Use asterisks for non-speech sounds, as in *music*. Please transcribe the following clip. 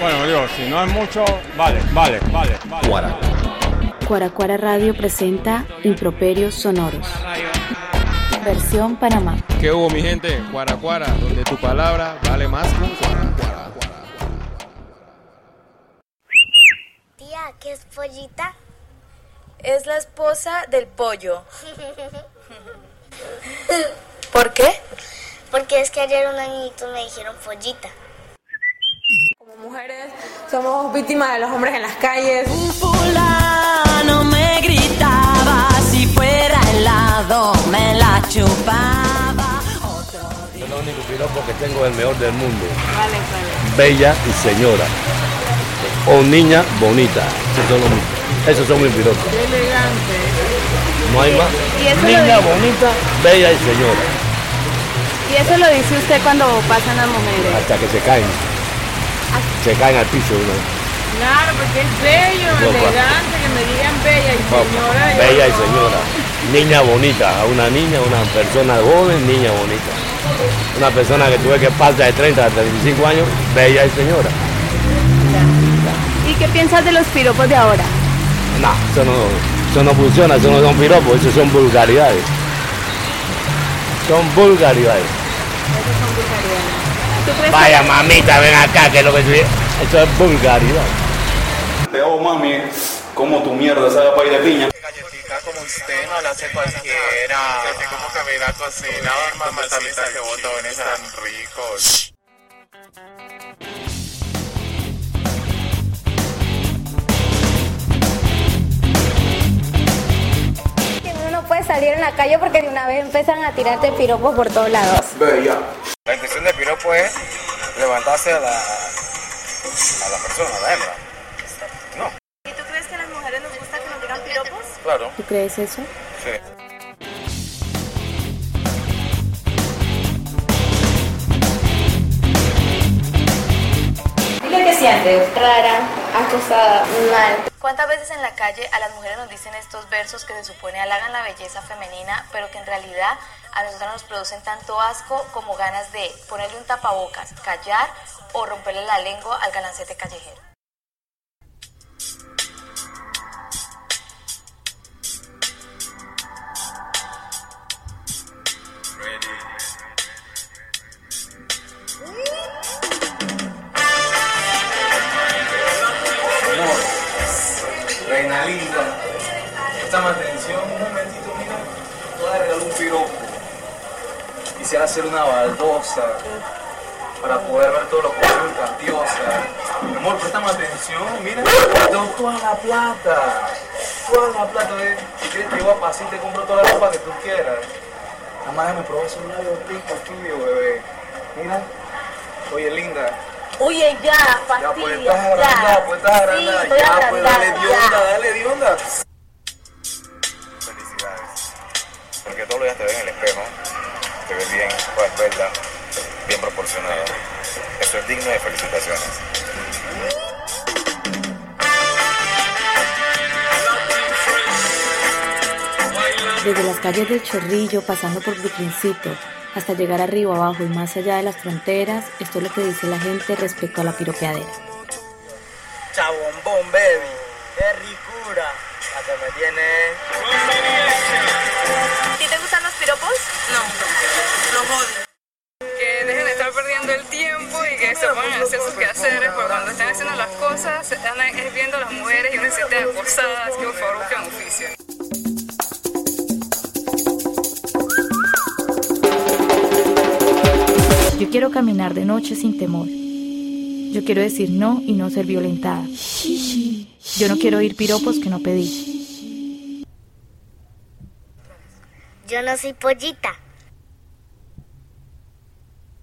Bueno, digo, si no es mucho, vale, vale, vale, vale. Guara. Cuaracuara Radio presenta Improperios Sonoros. Versión Panamá. ¿Qué hubo, mi gente? Guaracuara, donde tu palabra vale más que un cuara. Tía, ¿qué es pollita? Es la esposa del pollo. *laughs* ¿Por qué? Porque es que ayer un añito me dijeron pollita. Como mujeres somos víctimas de los hombres en las calles. Un fulano me gritaba, si fuera helado me la chupaba. Yo lo único piropo que tengo es el mejor del mundo. Bella y señora. O niña bonita. Esos son, los- esos son mis piropos. No hay más. ¿Y eso lo Niña bonita, bella y señora. Y eso lo dice usted cuando pasan las mujeres. Hasta que se caen. Se caen al piso. ¿no? Claro, porque es bello, No, elegante, que me digan bella y señora. Bella y señora. Niña bonita. A una niña, una persona joven, niña bonita. Una persona que tuve que pasa de 30 a 35 años, bella y señora. ¿Y qué piensas de los piropos de ahora? No, eso no, eso no funciona, eso no son piropos, eso son vulgaridades. Son vulgaridades. ¿Tú crees Vaya mamita, ven acá, que es lo que estoy... Eso es vulgaridad. Te hago mami, como tu mierda sabe pay de piña. Galletica como usted no la hace cualquiera. Así como que me da cocina, mamacita, que botones tan ricos. Salir en la calle porque de una vez empiezan a tirarte piropos por todos lados. La intención del piropo es levantarse a la, a la persona, a la hembra. No, ¿Y tú crees que a las mujeres nos gusta que nos digan piropos? claro, ¿Tú crees eso? sí. Dile que sientes. Rara, acosada, mal. ¿Cuántas veces en la calle a las mujeres nos dicen estos versos que se supone halagan la belleza femenina, pero que en realidad a nosotros nos producen tanto asco como ganas de ponerle un tapabocas, callar o romperle la lengua al galancete callejero? Linda, préstame atención un momentito, mira. Voy a regalar un piropo. Quisiera hacer una baldosa para poder ver todo lo que soy cantiosa. Mi amor, préstame atención, mira. Te doy toda la plata. Toda la plata, ¿eh? Si quieres te llevo a pasar y te compro toda la ropa que tú quieras. Nada más déjame probar esos labios ricos tuyos, bebé. Mira. Oye, linda. Oye, ya, Ya pues fastidia, estás agrandada, pues estás agrandada. Sí, estoy ya pues dale de onda, ya. dale de onda. Felicidades. Porque todos los días te ves en el espejo, te ves bien, toda esbelta, bien proporcionada. Eso es digno de felicitaciones. Desde las calles del Chorrillo, pasando por Brooklyncito, hasta llegar arriba, abajo y más allá de las fronteras, esto es lo que dice la gente respecto a la piropeadera. Chabombón, baby. Qué ricura. La que me tiene. ¿A ti te gustan los piropos? No, los odio. Que dejen de estar perdiendo el tiempo y que se pongan a hacer sus quehaceres, porque cuando están haciendo las cosas, están es viendo a las mujeres y uno se siente acosadas, que por favor busquen oficio. Yo quiero caminar de noche sin temor. Yo quiero decir no y no ser violentada. Yo no quiero oír piropos que no pedí. Yo no soy pollita.